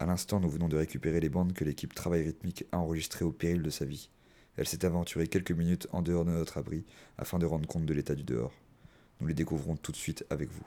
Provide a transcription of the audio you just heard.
À l'instant, nous venons de récupérer les bandes que l'équipe Travail Rythmique a enregistrées au péril de sa vie. Elle s'est aventurée quelques minutes en dehors de notre abri afin de rendre compte de l'état du dehors. Nous les découvrons tout de suite avec vous.